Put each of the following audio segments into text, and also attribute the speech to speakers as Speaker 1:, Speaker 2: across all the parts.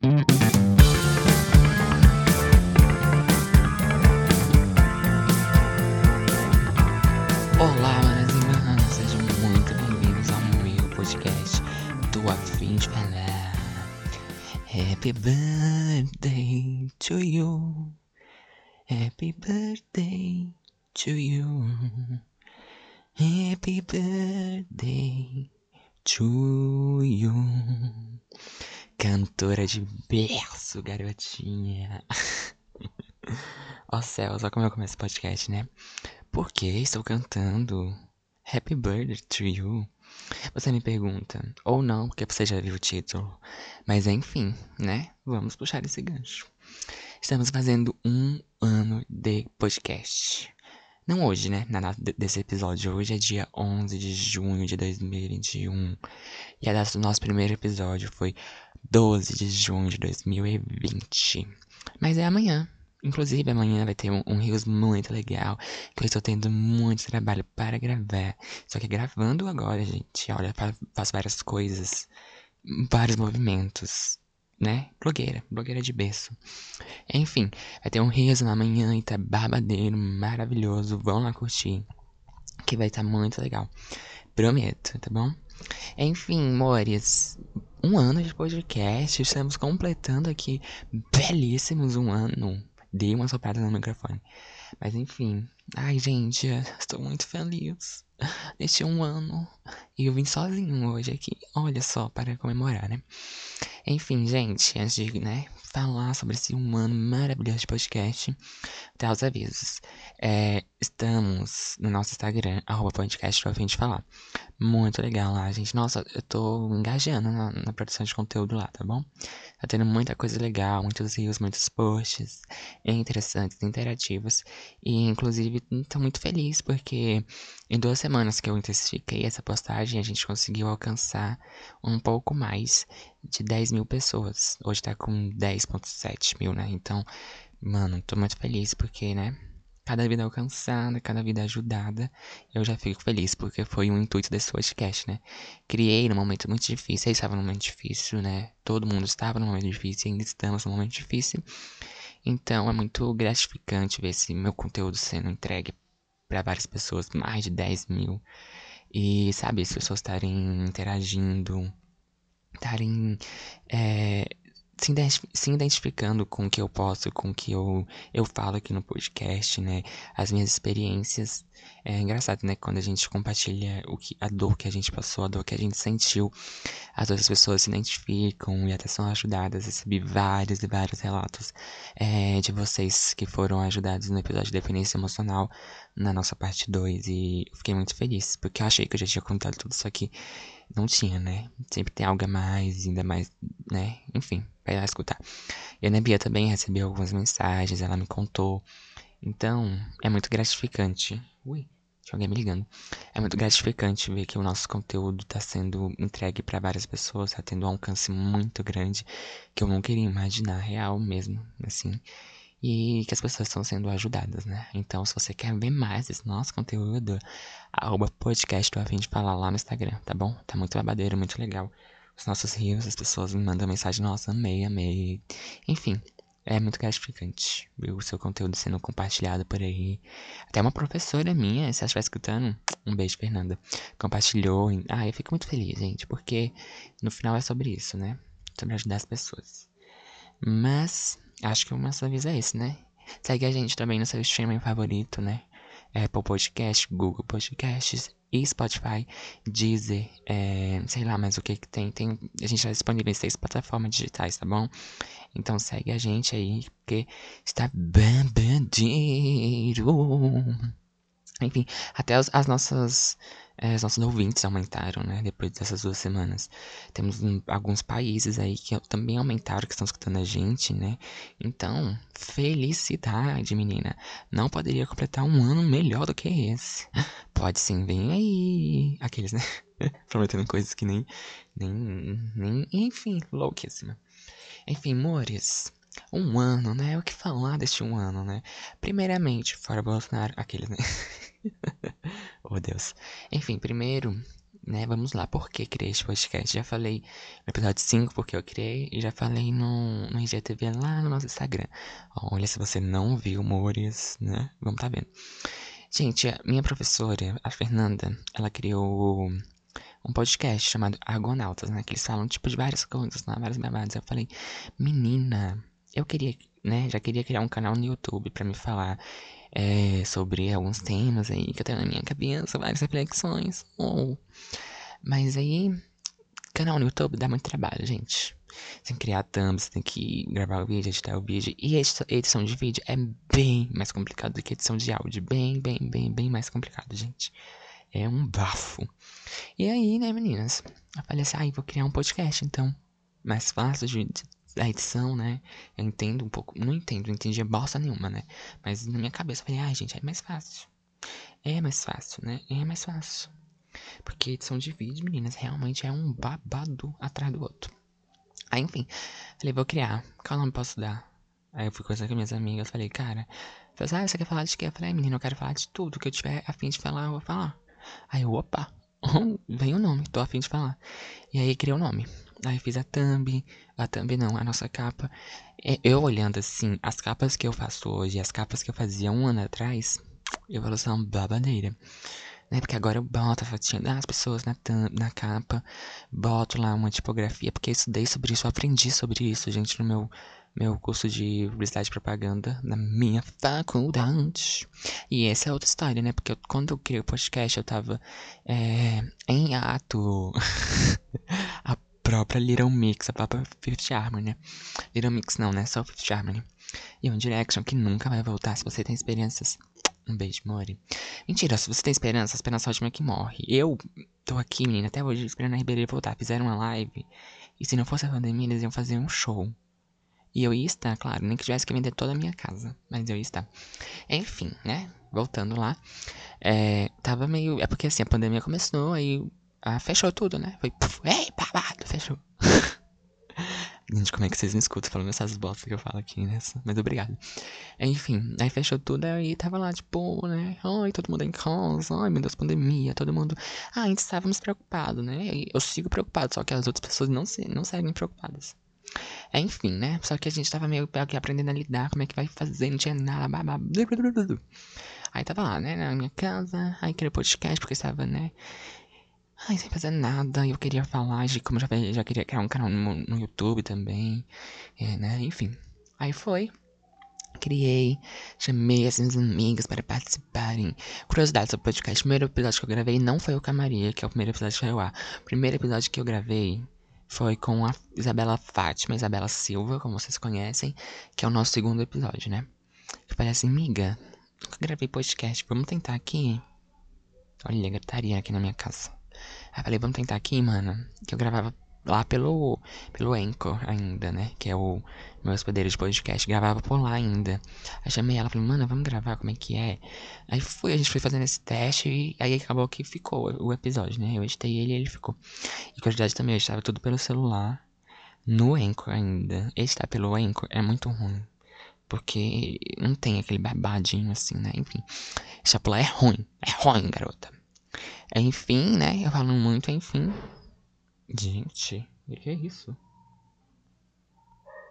Speaker 1: Olá, e manas, sejam muito bem-vindos ao meu podcast do Afim de Falar. Happy birthday to you. Happy birthday to you. Happy birthday to you. Cantora de berço, garotinha. Ó céus, olha como eu começo o podcast, né? Porque estou cantando Happy Birthday to You? Você me pergunta, ou não, porque você já viu o título. Mas enfim, né? Vamos puxar esse gancho. Estamos fazendo um ano de podcast. Não hoje, né? Na data desse episódio. Hoje é dia 11 de junho de 2021. E a data do nosso primeiro episódio foi 12 de junho de 2020. Mas é amanhã. Inclusive, amanhã vai ter um, um Rios muito legal. Que eu estou tendo muito trabalho para gravar. Só que gravando agora, gente, olha, faço várias coisas. Vários movimentos. Né? Blogueira, blogueira de berço. Enfim, vai ter um Rios amanhã e tá babadeiro, maravilhoso. Vão lá curtir. Que vai estar tá muito legal. Prometo, tá bom? Enfim, mores, um ano de podcast, estamos completando aqui belíssimos um ano. Dei uma soprada no microfone. Mas enfim. Ai, gente, estou muito feliz. Neste um ano. E eu vim sozinho hoje aqui. Olha só, para comemorar, né? Enfim, gente, antes de, né, falar sobre esse um ano maravilhoso de podcast, até os avisos. É, estamos no nosso Instagram, arroba podcast pra fim de falar. Muito legal lá, gente. Nossa, eu tô engajando na, na, produção de conteúdo lá, tá bom? Tá tendo muita coisa legal, muitos rios, muitos posts interessantes, interativos. E, inclusive, tô muito feliz porque em duas semanas que eu intensifiquei essa postagem, a gente conseguiu alcançar um pouco mais de 10 mil pessoas. Hoje tá com 10.7 mil, né? Então, mano, tô muito feliz porque, né? Cada vida alcançada, cada vida ajudada, eu já fico feliz, porque foi um intuito desse podcast, né? Criei num momento muito difícil, eu estava num momento difícil, né? Todo mundo estava num momento difícil, ainda estamos num momento difícil. Então é muito gratificante ver esse meu conteúdo sendo entregue para várias pessoas, mais de 10 mil. E, sabe, as pessoas estarem interagindo, estarem é, se, identificando com o que eu posso, com o que eu, eu falo aqui no podcast, né? As minhas experiências. É engraçado, né? Quando a gente compartilha o que, a dor que a gente passou, a dor que a gente sentiu, as outras pessoas se identificam e até são ajudadas. Recebi vários e vários relatos é, de vocês que foram ajudados no episódio de dependência emocional na nossa parte 2 e fiquei muito feliz, porque eu achei que eu já tinha contado tudo isso aqui. Não tinha, né? Sempre tem algo a mais, ainda mais, né? Enfim, vai lá escutar. E a Nebia também recebeu algumas mensagens, ela me contou. Então, é muito gratificante. Ui, tinha alguém me ligando. É muito gratificante ver que o nosso conteúdo está sendo entregue para várias pessoas, está tendo um alcance muito grande que eu não queria imaginar, real mesmo, assim e que as pessoas estão sendo ajudadas, né? Então, se você quer ver mais desse nosso conteúdo, arroba podcast do Afim de Falar lá no Instagram, tá bom? Tá muito babadeiro, muito legal. Os nossos rios, as pessoas me mandam mensagem, nossa, amei, amei. Enfim, é muito gratificante ver o seu conteúdo sendo compartilhado por aí. Até uma professora minha, se ela estiver escutando, um beijo, Fernanda, compartilhou. Ah, eu fico muito feliz, gente, porque no final é sobre isso, né? Sobre ajudar as pessoas. Mas Acho que o nosso aviso é esse, né? Segue a gente também no seu streaming favorito, né? Apple Podcast, Google Podcasts e Spotify, Deezer, é, sei lá mais o que que tem. tem. A gente está disponível em seis plataformas digitais, tá bom? Então segue a gente aí, porque está bandeiro. Enfim, até as, as nossas é, os nossos ouvintes aumentaram, né? Depois dessas duas semanas. Temos um, alguns países aí que também aumentaram, que estão escutando a gente, né? Então, felicidade, menina. Não poderia completar um ano melhor do que esse. Pode sim, vem aí. Aqueles, né? Prometendo coisas que nem, nem, nem. Enfim, louquíssima. Enfim, mores. Um ano, né? O que falar deste um ano, né? Primeiramente, fora Bolsonaro, aqueles, né? oh, Deus. Enfim, primeiro, né? Vamos lá, por que criei este podcast? Já falei no episódio 5 porque eu criei e já falei no, no IGTV lá no nosso Instagram. Olha, se você não viu, Mores, né? Vamos tá vendo. Gente, a minha professora, a Fernanda, ela criou um podcast chamado Argonautas, né? Que eles falam, tipo, de várias coisas, né? várias babadas. Eu falei, menina, eu queria, né? Já queria criar um canal no YouTube pra me falar é, sobre alguns temas aí que eu tenho na minha cabeça, várias reflexões. Oh. Mas aí, canal no YouTube dá muito trabalho, gente. Você tem que criar thumb, você tem que gravar o vídeo, editar o vídeo. E edição de vídeo é bem mais complicado do que edição de áudio. Bem, bem, bem, bem mais complicado, gente. É um bafo. E aí, né, meninas? Eu falei assim, ah, vou criar um podcast, então. Mais fácil de, de da edição, né? Eu entendo um pouco. Não entendo, não entendi bosta nenhuma, né? Mas na minha cabeça eu falei, ai, ah, gente, é mais fácil. É mais fácil, né? É mais fácil. Porque edição de vídeo, meninas, realmente é um babado atrás do outro. Aí, enfim, falei, vou criar. Qual nome posso dar? Aí eu fui conversar com minhas amigas, falei, cara, falei, ah, você quer falar de quê? Eu falei, menina, eu quero falar de tudo que eu tiver afim de falar, eu vou falar. Aí eu, opa, vem o nome, tô afim de falar. E aí criei o nome. Aí fiz a thumb, a thumb não, a nossa capa. É, eu olhando assim, as capas que eu faço hoje, as capas que eu fazia um ano atrás, evolução babadeira. Né? Porque agora eu boto a fotinha das pessoas na, thumb, na capa, boto lá uma tipografia, porque eu estudei sobre isso, eu aprendi sobre isso, gente, no meu meu curso de publicidade e propaganda na minha faculdade. E essa é outra história, né? Porque eu, quando eu criei o podcast, eu tava é, em ato. a própria Little Mix, a própria Fifth Harmony, né? Little Mix não, né? Só Fifth Harmony. E One Direction, que nunca vai voltar. Se você tem experiências, um beijo, more. Mentira, se você tem esperança, a esperança última é que morre. Eu tô aqui, menina, até hoje esperando a Ribeira voltar. Fizeram uma live. E se não fosse a pandemia, eles iam fazer um show. E eu ia estar, claro, nem que tivesse que vender toda a minha casa. Mas eu ia estar. Enfim, né? Voltando lá. É, tava meio. É porque assim, a pandemia começou, aí ah, fechou tudo, né? Foi. Puf, ei, babado, fechou. Gente, como é que vocês me escutam falando essas bostas que eu falo aqui, né? Mas obrigado. Enfim, aí fechou tudo, aí tava lá, tipo, né? Ai, todo mundo em casa, ai, meu Deus, pandemia, todo mundo. Ah, a gente estávamos preocupados, né? Eu sigo preocupado, só que as outras pessoas não, se, não seguem preocupadas. Enfim, né? Só que a gente tava meio aqui aprendendo a lidar, como é que vai fazer, não tinha nada, babá. Aí tava lá, né, na minha casa, aí criei podcast, porque estava, né, ai, sem fazer nada, eu queria falar de como já, já queria criar um canal no, no YouTube também, é, né, enfim. Aí foi, criei, chamei as minhas amigas para participarem. Curiosidade sobre o podcast, o primeiro episódio que eu gravei não foi o Camaria, que é o primeiro episódio que saiu lá. O primeiro episódio que eu gravei foi com a Isabela Fátima, Isabela Silva, como vocês conhecem, que é o nosso segundo episódio, né? Eu falei assim, nunca gravei podcast, vamos tentar aqui. Olha, gritaria aqui na minha casa. Aí falei, vamos tentar aqui, mano. Que eu gravava lá pelo, pelo Anchor ainda, né? Que é o meu hospedeiro de podcast. Gravava por lá ainda. Aí chamei ela, falei, mano, vamos gravar, como é que é? Aí foi, a gente foi fazendo esse teste e aí acabou que ficou o episódio, né? Eu editei ele e ele ficou. E curiosidade também, eu estava tudo pelo celular. No Anchor ainda. Editar pelo Anchor é muito ruim. Porque não tem aquele babadinho assim, né? Enfim. Chapular é ruim. É ruim, garota. Enfim, né? Eu falo muito, enfim. Gente, o que é isso?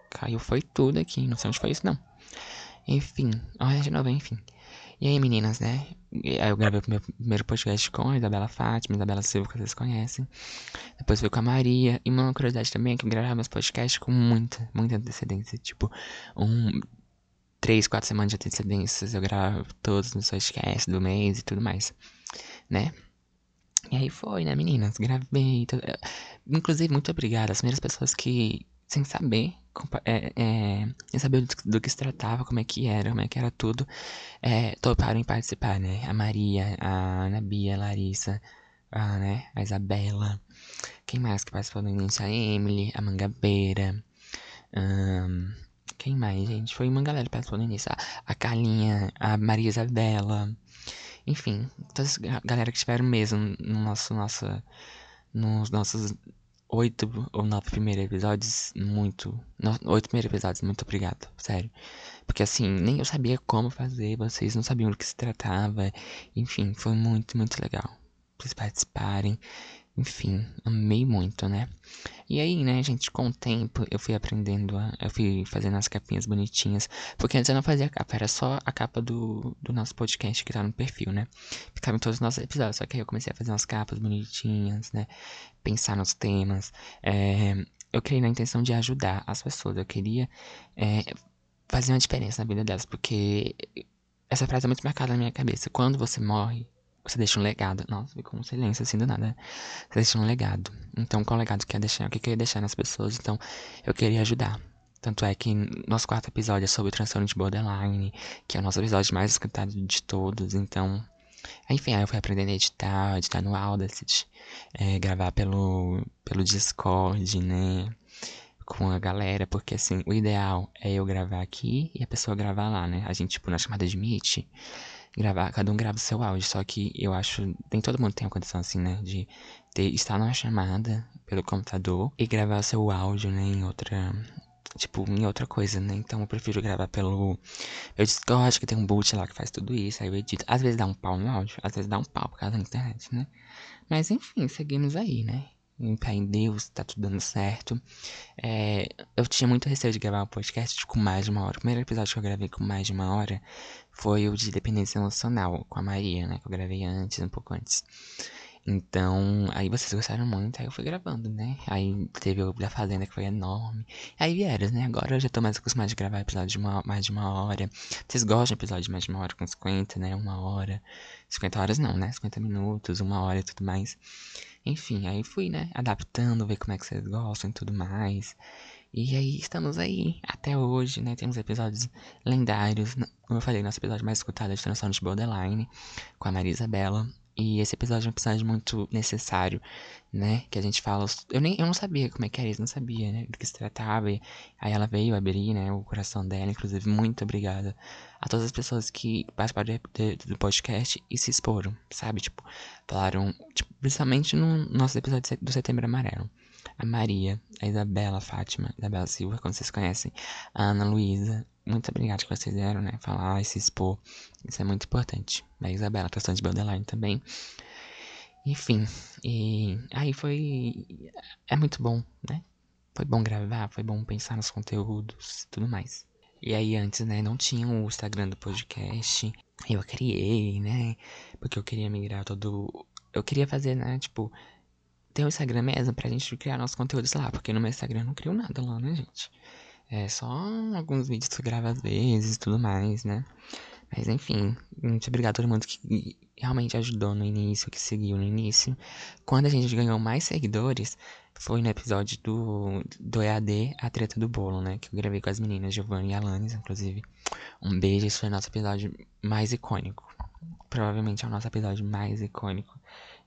Speaker 1: Caiu foi tudo aqui, não sei onde foi isso não. Enfim, olha de novo, enfim. E aí, meninas, né? Eu gravei o meu primeiro podcast com a Isabela Fátima, Isabela Silva, que vocês conhecem. Depois veio com a Maria. E uma curiosidade também é que eu gravava meus podcasts com muita, muita antecedência. Tipo, um. Três, quatro semanas de antecedência. Eu gravava todos os podcasts do mês e tudo mais. Né? E aí foi, né, meninas? Gravei. Tudo. Inclusive, muito obrigada. As primeiras pessoas que, sem saber, é, é, sem saber do, do, que se tratava, como é que era, como é que era tudo, é, toparam em participar, né? A Maria, a Ana Bia, a Larissa, a, né, a Isabela. Quem mais que participou do início? A Emily, a Mangabeira. Quem mais, gente? Foi uma galera que participou do início. A, a Carlinha, a Maria Isabela. Enfim, toda essa galera que estiveram mesmo no nosso, nossa, nos nossos oito ou nove primeiros episódios, muito. Oito primeiros episódios, muito obrigado, sério. Porque assim, nem eu sabia como fazer, vocês não sabiam do que se tratava. Enfim, foi muito, muito legal. Vocês participarem. Enfim, amei muito, né? E aí, né, gente, com o tempo eu fui aprendendo, a, eu fui fazendo as capinhas bonitinhas. Porque antes eu não fazia capa, era só a capa do, do nosso podcast que tá no perfil, né? Ficava em todos os nossos episódios. Só que aí eu comecei a fazer umas capas bonitinhas, né? Pensar nos temas. É, eu criei na intenção de ajudar as pessoas. Eu queria é, fazer uma diferença na vida delas. Porque essa frase é muito marcada na minha cabeça. Quando você morre, você deixa um legado. Nossa, ficou um silêncio assim do nada. Você deixa um legado. Então, qual legado que quer deixar? O que eu ia deixar nas pessoas? Então, eu queria ajudar. Tanto é que nosso quarto episódio é sobre o transtorno de borderline, que é o nosso episódio mais escutado de todos. Então, enfim, aí eu fui aprendendo a editar, editar no Audacity, é, gravar pelo, pelo Discord, né? Com a galera, porque assim, o ideal é eu gravar aqui e a pessoa gravar lá, né? A gente, tipo, na chamada de Meet, gravar, cada um grava o seu áudio. Só que eu acho, nem todo mundo tem a condição assim, né? De ter, estar numa chamada pelo computador e gravar seu áudio, né? Em outra. Tipo, em outra coisa, né? Então eu prefiro gravar pelo. Eu Discord, que tem um boot lá que faz tudo isso. Aí eu edito. Às vezes dá um pau no áudio, às vezes dá um pau por causa da internet, né? Mas enfim, seguimos aí, né? Em pé em Deus, tá tudo dando certo. É, eu tinha muito receio de gravar um podcast com mais de uma hora. O primeiro episódio que eu gravei com mais de uma hora foi o de dependência emocional, com a Maria, né? Que eu gravei antes, um pouco antes. Então, aí vocês gostaram muito, aí eu fui gravando, né? Aí teve o da Fazenda que foi enorme. Aí vieram, né? Agora eu já tô mais acostumado de gravar episódio de uma, mais de uma hora. Vocês gostam de episódio de mais de uma hora com 50, né? Uma hora. 50 horas não, né? 50 minutos, uma hora e tudo mais. Enfim, aí fui, né, adaptando, ver como é que vocês gostam e tudo mais. E aí estamos aí, até hoje, né, temos episódios lendários. Como eu falei, nosso episódio mais escutado é de de Borderline, com a Maria Isabela. E esse episódio é um episódio muito necessário, né? Que a gente fala. Eu nem eu não sabia como é que era isso, não sabia, né? Do que se tratava. E aí ela veio abrir, né? O coração dela. Inclusive, muito obrigada a todas as pessoas que participaram do podcast e se exporam, sabe? Tipo, falaram. Tipo, principalmente no nosso episódio do Setembro Amarelo. A Maria, a Isabela a Fátima, a Isabela Silva, como vocês conhecem, a Ana Luísa, muito obrigado que vocês vieram, né? Falar e se expor. Isso é muito importante. A Isabela, questão de borderline também. Enfim, e aí foi. É muito bom, né? Foi bom gravar, foi bom pensar nos conteúdos e tudo mais. E aí antes, né, não tinha o Instagram do podcast. Eu criei, né? Porque eu queria migrar todo. Eu queria fazer, né, tipo, ter o Instagram mesmo pra gente criar nossos conteúdos lá. Porque no meu Instagram eu não crio nada lá, né, gente? É só alguns vídeos que eu gravo às vezes e tudo mais, né? Mas enfim, muito obrigado a todo mundo que realmente ajudou no início, que seguiu no início. Quando a gente ganhou mais seguidores, foi no episódio do, do EAD, A Treta do Bolo, né? Que eu gravei com as meninas, Giovanni e Alanis, inclusive. Um beijo, esse foi o nosso episódio mais icônico. Provavelmente é o nosso episódio mais icônico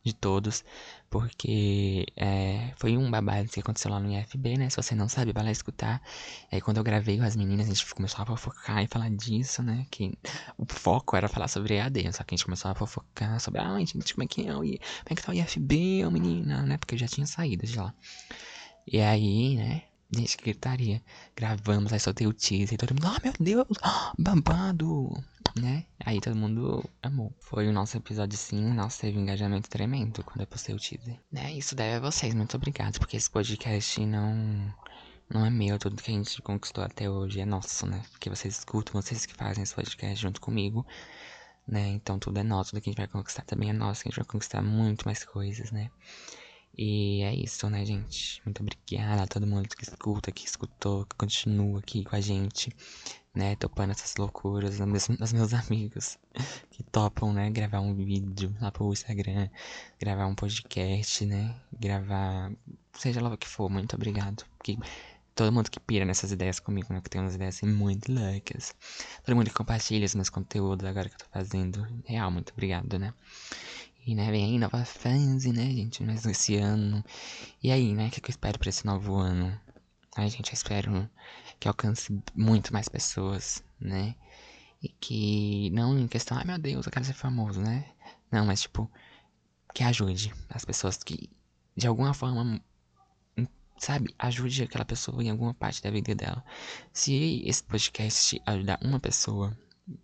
Speaker 1: de todos, porque é, foi um babado que aconteceu lá no IFB, né? Se você não sabe, vai lá escutar. Aí quando eu gravei com as meninas, a gente começou a fofocar e falar disso, né? Que o foco era falar sobre EAD, só que a gente começou a fofocar sobre, ah, gente, como é que é, como é que tá o IFB, ô menina, né? Porque eu já tinha saído de lá. E aí, né? Gente, gritaria. Gravamos, aí soltei o teaser e todo mundo, ah, oh, meu Deus, babado né? Aí todo mundo amou. Foi o nosso episódio sim, nossa, teve um engajamento tremendo quando eu postei o teaser. Né? Isso deve a vocês, muito obrigado, porque esse podcast não. Não é meu, tudo que a gente conquistou até hoje é nosso, né? Porque vocês escutam, vocês que fazem esse podcast junto comigo, né? Então tudo é nosso, tudo que a gente vai conquistar também é nosso, a gente vai conquistar muito mais coisas, né? E é isso, né, gente? Muito obrigada a todo mundo que escuta, que escutou, que continua aqui com a gente né, topando essas loucuras dos meus, amigos que topam, né, gravar um vídeo lá pro Instagram, gravar um podcast, né, gravar, seja lá o que for, muito obrigado. Porque todo mundo que pira nessas ideias comigo, né, que tem umas ideias assim muito loucas. Todo mundo que compartilha os meus conteúdos agora que eu tô fazendo, real, muito obrigado, né. E, né, vem aí nova fase, né, gente, mais esse ano. E aí, né, o que, que eu espero pra esse novo ano? Ai, gente, eu espero que alcance muito mais pessoas, né? E que não em questão, ai meu Deus, eu quero ser famoso, né? Não, mas tipo, que ajude as pessoas que de alguma forma, sabe, ajude aquela pessoa em alguma parte da vida dela. Se esse podcast ajudar uma pessoa,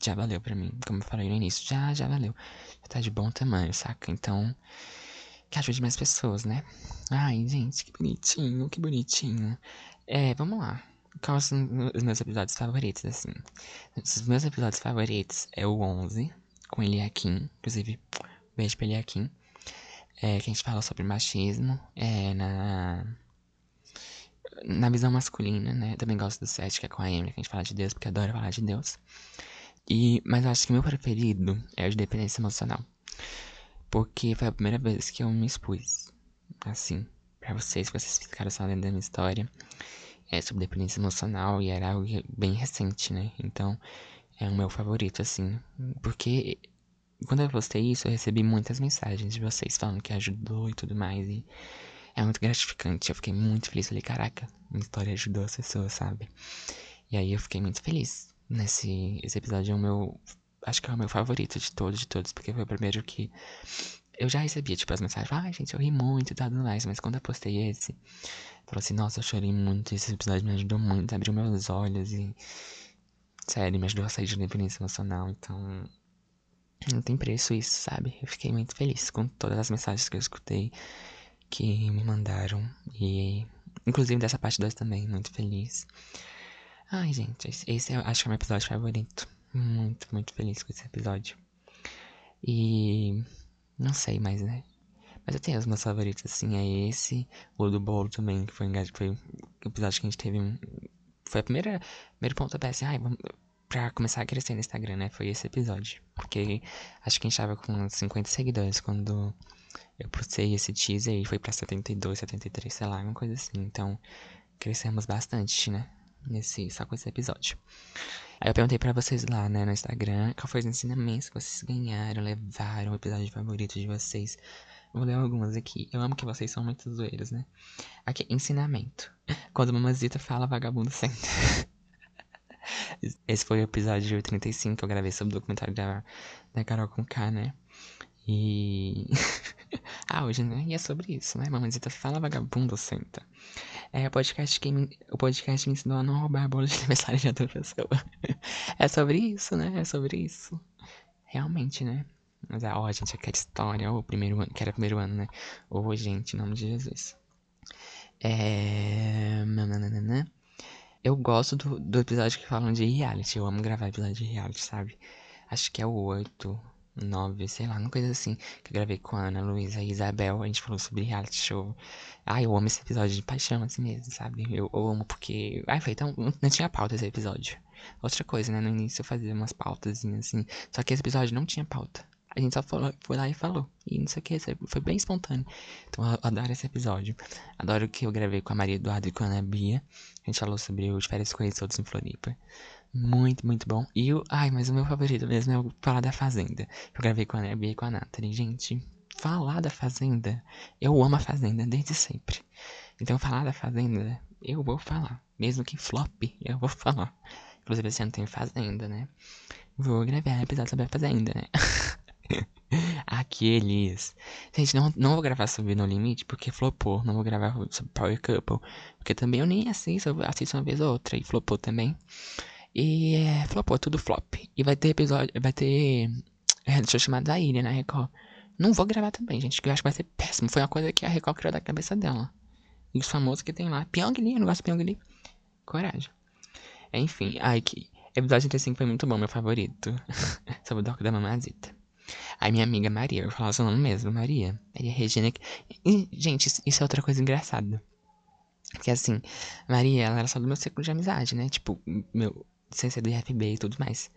Speaker 1: já valeu pra mim. Como eu falei no início, já, já valeu. Já tá de bom tamanho, saca? Então, que ajude mais pessoas, né? Ai, gente, que bonitinho, que bonitinho. É, vamos lá. Quais são os meus episódios favoritos, assim? Os meus episódios favoritos é o 11, com Eliakim. Inclusive, beijo pra Eliakim. É, que a gente fala sobre machismo. É, na... Na visão masculina, né? Também gosto do 7, que é com a Emily, que a gente fala de Deus, porque adoro falar de Deus. E, mas eu acho que meu preferido é o de dependência emocional. Porque foi a primeira vez que eu me expus. Assim, pra vocês, que vocês ficaram sabendo da minha história. É sobre dependência emocional e era algo bem recente, né? Então, é o meu favorito, assim. Porque quando eu postei isso, eu recebi muitas mensagens de vocês falando que ajudou e tudo mais. E é muito gratificante. Eu fiquei muito feliz. Falei, caraca, minha história ajudou as pessoas, sabe? E aí eu fiquei muito feliz. Nesse esse episódio é o meu. Acho que é o meu favorito de todos, de todos, porque foi o primeiro que. Eu já recebia, tipo, as mensagens, ah, gente, eu ri muito e tudo mais, mas quando eu postei esse, falou assim, nossa, eu chorei muito, esse episódio me ajudou muito, abriu meus olhos e. Sério, me ajudou a sair de dependência emocional, então. Não tem preço isso, sabe? Eu fiquei muito feliz com todas as mensagens que eu escutei, que me mandaram, e. Inclusive dessa parte 2 também, muito feliz. Ai, gente, esse eu acho que é o meu episódio favorito. Muito, muito feliz com esse episódio. E. Não sei mais, né? Mas eu tenho os meus favoritos, assim, é esse. O do bolo também, que foi, foi o episódio que a gente teve. Foi a primeira. Primeiro ponto assim, ai, vamos. Pra começar a crescer no Instagram, né? Foi esse episódio. Porque acho que a gente tava com 50 seguidores quando eu postei esse teaser e foi pra 72, 73, sei lá, uma coisa assim. Então, crescemos bastante, né? nesse, só com esse episódio. Aí eu perguntei pra vocês lá, né, no Instagram, qual foi os ensinamentos que vocês ganharam, levaram, o episódio favorito de vocês. Vou ler algumas aqui. Eu amo que vocês são muito zoeiros, né? Aqui, ensinamento. Quando a mamazita fala, vagabundo senta. Esse foi o episódio 35 que eu gravei sobre o documentário da, da Carol com K, né? E. ah, hoje, né? E é sobre isso, né? Mamãezita fala, vagabundo senta. É o podcast que me, o podcast me ensinou a não roubar bolo de aniversário de outra pessoa. é sobre isso, né? É sobre isso. Realmente, né? Mas, ó, oh, gente, aquela história, o primeiro ano, que era o primeiro ano, né? Ô, gente, em nome de Jesus. É. Eu gosto do, do episódio que falam de reality. Eu amo gravar episódio de reality, sabe? Acho que é o 8 nove, sei lá, uma coisa assim, que eu gravei com a Ana Luísa e Isabel, a gente falou sobre reality show. Ai, eu amo esse episódio de paixão, assim mesmo, sabe? Eu, eu amo porque. Ai, foi tão. Não tinha pauta esse episódio. Outra coisa, né? No início eu fazia umas pautas assim. Só que esse episódio não tinha pauta. A gente só falou, foi lá e falou. E não sei o que, foi bem espontâneo. Então eu adoro esse episódio. Adoro que eu gravei com a Maria Eduardo e com a Ana Bia. A gente falou sobre os férias conhecidos em Floripa. Muito, muito bom. E o. Ai, mas o meu favorito mesmo é o Falar da Fazenda. Eu gravei com a Nebia e com a Nathalie. Gente, falar da Fazenda. Eu amo a Fazenda desde sempre. Então, falar da Fazenda, eu vou falar. Mesmo que flop, eu vou falar. Inclusive, esse ano tem Fazenda, né? Vou gravar episódio sobre a Fazenda, né? Aqueles. Gente, não, não vou gravar sobre No Limite porque flopou. Não vou gravar sobre Power Couple. Porque também eu nem assisto, eu assisto uma vez ou outra e flopou também. E é, flopou, tudo flop. E vai ter episódio, vai ter reality show chamado A Ilha na Record. Não vou gravar também, gente, que eu acho que vai ser péssimo. Foi uma coisa que a Record criou da cabeça dela. E os famosos que tem lá. Pyong Lee, eu não gosto de Pyong Lee. Coragem. Enfim, ai que. Episódio 35 foi muito bom, meu favorito. Sobre o Doc da Mamazita. Aí minha amiga Maria, eu o seu nome mesmo, Maria. Maria Regina. E, gente, isso é outra coisa engraçada. Porque assim, Maria, ela era só do meu ciclo de amizade, né? Tipo, meu, sem ser do IFB e tudo mais.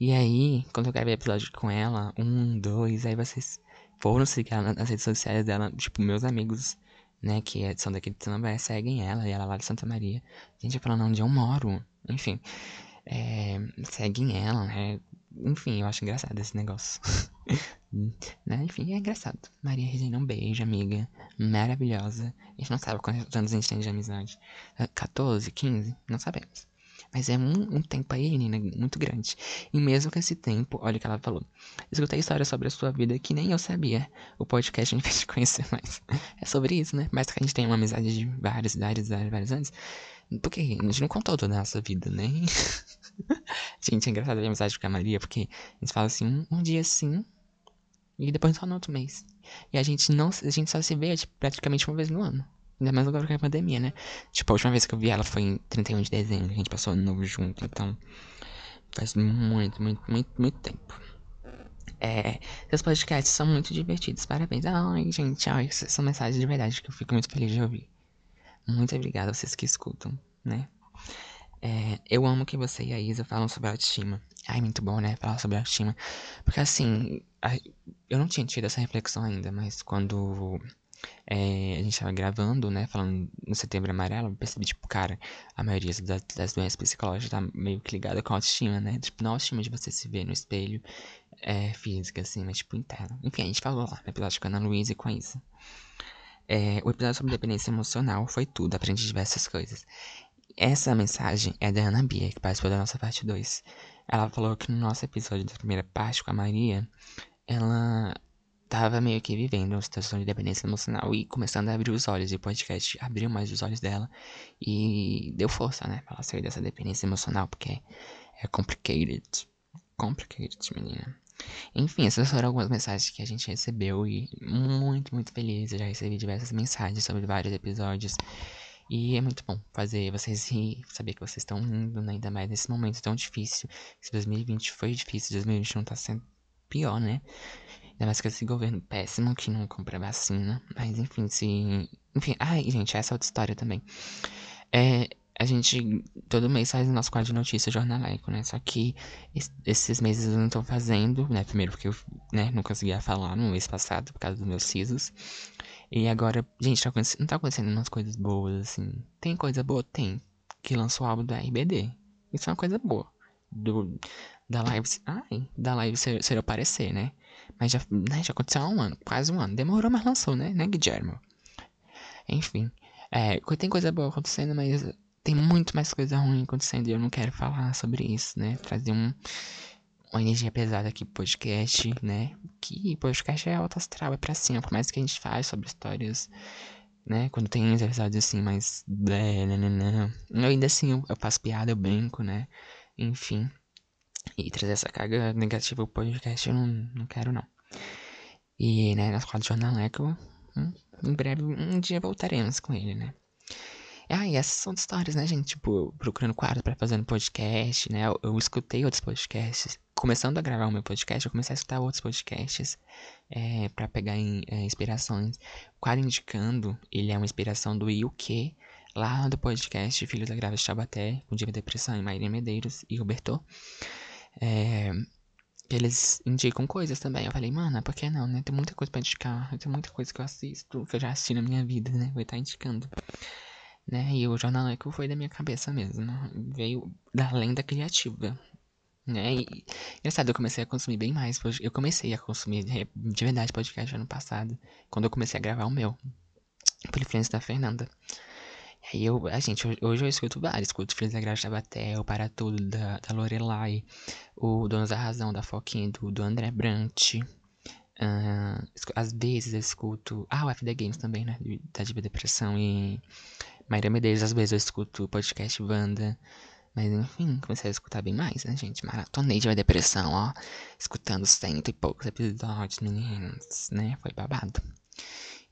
Speaker 1: E aí, quando eu gravei episódio com ela, um, dois, aí vocês foram seguir ela nas redes sociais dela, tipo, meus amigos, né, que é, são daqui de També, seguem ela, e ela lá de Santa Maria. Gente, falando onde eu moro, enfim. É, seguem ela, né, enfim, eu acho engraçado esse negócio. né? Enfim, é engraçado. Maria Regina, um beijo, amiga. Maravilhosa. A gente não sabe quantos anos a gente tem de amizade. 14, 15? Não sabemos. Mas é um, um, tempo aí, menina, muito grande. E mesmo com esse tempo, olha o que ela falou. Escutei histórias sobre a sua vida que nem eu sabia. O podcast me fez conhecer mais. É sobre isso, né? Mas que a gente tem uma amizade de vários, vários, vários anos. Porque a gente não contou toda a nossa vida, né? gente, é engraçado a amizade com a Maria, porque a gente fala assim, um, dia sim, E depois só no outro mês. E a gente não. A gente só se vê tipo, praticamente uma vez no ano. Ainda mais agora com a pandemia, né? Tipo, a última vez que eu vi ela foi em 31 de dezembro. A gente passou ano novo junto. Então. Faz muito, muito, muito, muito tempo. É, seus podcasts são muito divertidos. Parabéns. Ai, gente, ai, são mensagens de verdade que eu fico muito feliz de ouvir. Muito obrigada a vocês que escutam, né? É, eu amo que você e a Isa falam sobre autoestima. Ai, muito bom, né? Falar sobre autoestima. Porque assim, eu não tinha tido essa reflexão ainda, mas quando é, a gente tava gravando, né? Falando no setembro amarelo, eu percebi, tipo, cara, a maioria das, das doenças psicológicas tá meio que ligada com a autoestima, né? Tipo, não a autoestima de você se ver no espelho é, física, assim, mas tipo, interna. Enfim, a gente falou lá no episódio com a Ana Luísa e com a Isa. É, o episódio sobre dependência emocional foi tudo, aprendi diversas coisas. Essa mensagem é da Ana Bia, que participou da nossa parte 2. Ela falou que no nosso episódio da primeira parte com a Maria, ela tava meio que vivendo uma situação de dependência emocional e começando a abrir os olhos. E o podcast abriu mais os olhos dela e deu força, né? Pra ela sair dessa dependência emocional, porque é complicated. Complicated, menina. Enfim, essas foram algumas mensagens que a gente recebeu e muito, muito feliz. Eu já recebi diversas mensagens sobre vários episódios. E é muito bom fazer vocês rir, saber que vocês estão rindo, né? ainda mais nesse momento tão difícil. Se 2020 foi difícil, 2021 tá sendo pior, né? Ainda mais com esse governo péssimo que não compra vacina. Mas enfim, se. Enfim, ai, gente, essa é outra história também. É, a gente todo mês faz o nosso quadro de notícias jornaleco, né? Só que esses meses eu não tô fazendo, né? Primeiro porque eu né, não conseguia falar no mês passado por causa dos meus sisos. E agora, gente, tá não tá acontecendo umas coisas boas, assim. Tem coisa boa? Tem. Que lançou o álbum da RBD. Isso é uma coisa boa. Do, da live. Ai, da live ser, ser aparecer, né? Mas já, né, já aconteceu há um ano, quase um ano. Demorou, mas lançou, né? Né, Guilherme? Enfim. É, tem coisa boa acontecendo, mas tem muito mais coisa ruim acontecendo e eu não quero falar sobre isso, né? Trazer um, uma energia pesada aqui pro podcast, né? Que podcast é alto astral, é pra cima. Por mais que a gente faz sobre histórias, né? Quando tem episódios assim, mas. Né, né, né, eu ainda assim eu, eu faço piada, eu brinco, né? Enfim. E trazer essa carga negativa pro podcast eu não, não quero, não. E, né, nas quadras jornaleco, hum, em breve, um dia voltaremos com ele, né? Ah, e essas são histórias, né, gente? Tipo, procurando quadro para fazer um podcast, né? Eu, eu, escutei outros podcasts. Começando a gravar o meu podcast, eu comecei a escutar outros podcasts é, para pegar é, inspirações. O indicando, ele é uma inspiração do que lá do podcast Filhos da Grávida de Tabaté, com Diva Depressão, e Maíra Medeiros e Roberto. É, eles indicam coisas também. Eu falei, mano, por que não, né? Tem muita coisa pra indicar. Tem muita coisa que eu assisto, que eu já assisti na minha vida, né? Vou estar indicando né? E o jornaleco foi da minha cabeça mesmo. Veio da lenda criativa. Né? E, engraçado, eu comecei a consumir bem mais. Eu comecei a consumir de verdade podcast ano passado. Quando eu comecei a gravar o meu. Por influência da Fernanda. E aí eu, a gente, hoje eu escuto vários. Escuto Filhos da Graça da Baté, o Para Tudo da, da Lorelai. O Donos da Razão da Foquinha do, do André Brant. Uh, às vezes eu escuto. Ah, o FD Games também, né? Da Diva Depressão e Maria Medeiros, às vezes eu escuto o podcast Wanda. Mas enfim, comecei a escutar bem mais, né, gente? Maratonei de depressão, ó. Escutando cento e poucos episódios, meninos, né? Foi babado.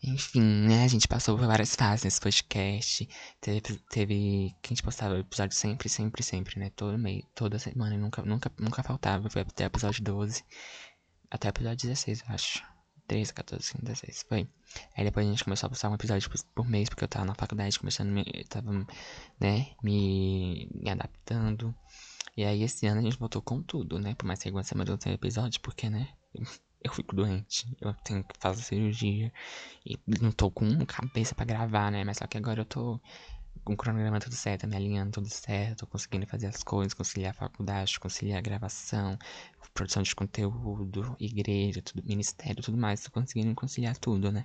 Speaker 1: Enfim, né? A gente passou por várias fases nesse podcast. Teve, teve que a gente postava episódio sempre, sempre, sempre, né? Todo mês, toda semana, nunca, nunca, nunca faltava. Foi até o episódio 12. Até o episódio 16, eu acho. 13, 14, 15, 16, foi. Aí depois a gente começou a postar um episódio por, por mês, porque eu tava na faculdade, começando, me, tava, né, me, me adaptando. E aí esse ano a gente voltou com tudo, né, por mais que algumas não tenha episódio, porque, né, eu fico doente, eu tenho que fazer cirurgia, e não tô com cabeça pra gravar, né, mas só que agora eu tô o cronograma tudo certo, me alinhando tudo certo, conseguindo fazer as coisas, conciliar a faculdade, conciliar a gravação, produção de conteúdo, igreja, tudo, ministério, tudo mais, tô conseguindo conciliar tudo, né?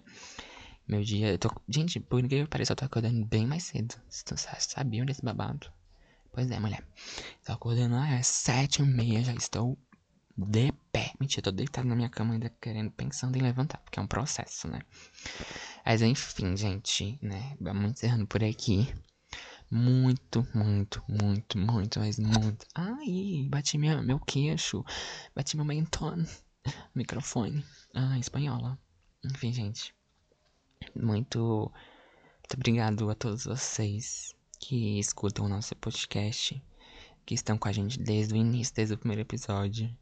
Speaker 1: Meu dia, eu tô. Gente, por ninguém que eu tô acordando bem mais cedo. Vocês sabiam desse babado? Pois é, mulher. Tô acordando às sete e meia, já estou de pé. Mentira, tô deitado na minha cama ainda querendo, pensando em levantar, porque é um processo, né? Mas enfim, gente, né? Vamos encerrando por aqui. Muito, muito, muito, muito, mas muito. Ai, bati minha, meu queixo. Bati meu mentón. microfone. Ah, espanhola. Enfim, gente. Muito, muito obrigado a todos vocês que escutam o nosso podcast, que estão com a gente desde o início, desde o primeiro episódio.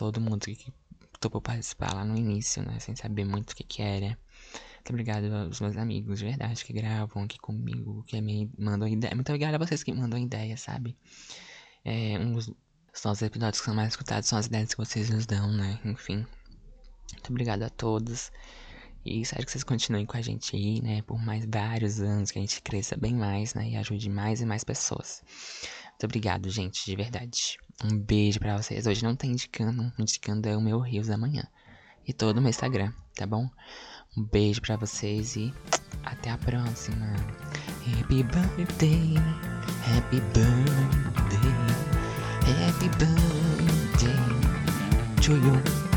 Speaker 1: Todo mundo que topou participar lá no início, né? Sem saber muito o que, que era. Muito obrigado aos meus amigos de verdade que gravam aqui comigo, que me mandam ideia. Muito obrigado a vocês que mandam ideia, sabe? É, um dos nossos episódios que são mais escutados são as ideias que vocês nos dão, né? Enfim. Muito obrigado a todos. E espero que vocês continuem com a gente aí, né? Por mais vários anos, que a gente cresça bem mais, né? E ajude mais e mais pessoas. Muito obrigado, gente, de verdade. Um beijo para vocês. Hoje não tem indicando, indicando é o meu Rios da Manhã. E todo o meu Instagram, tá bom? Um beijo para vocês e até a próxima. Happy birthday, happy birthday, happy birthday to you.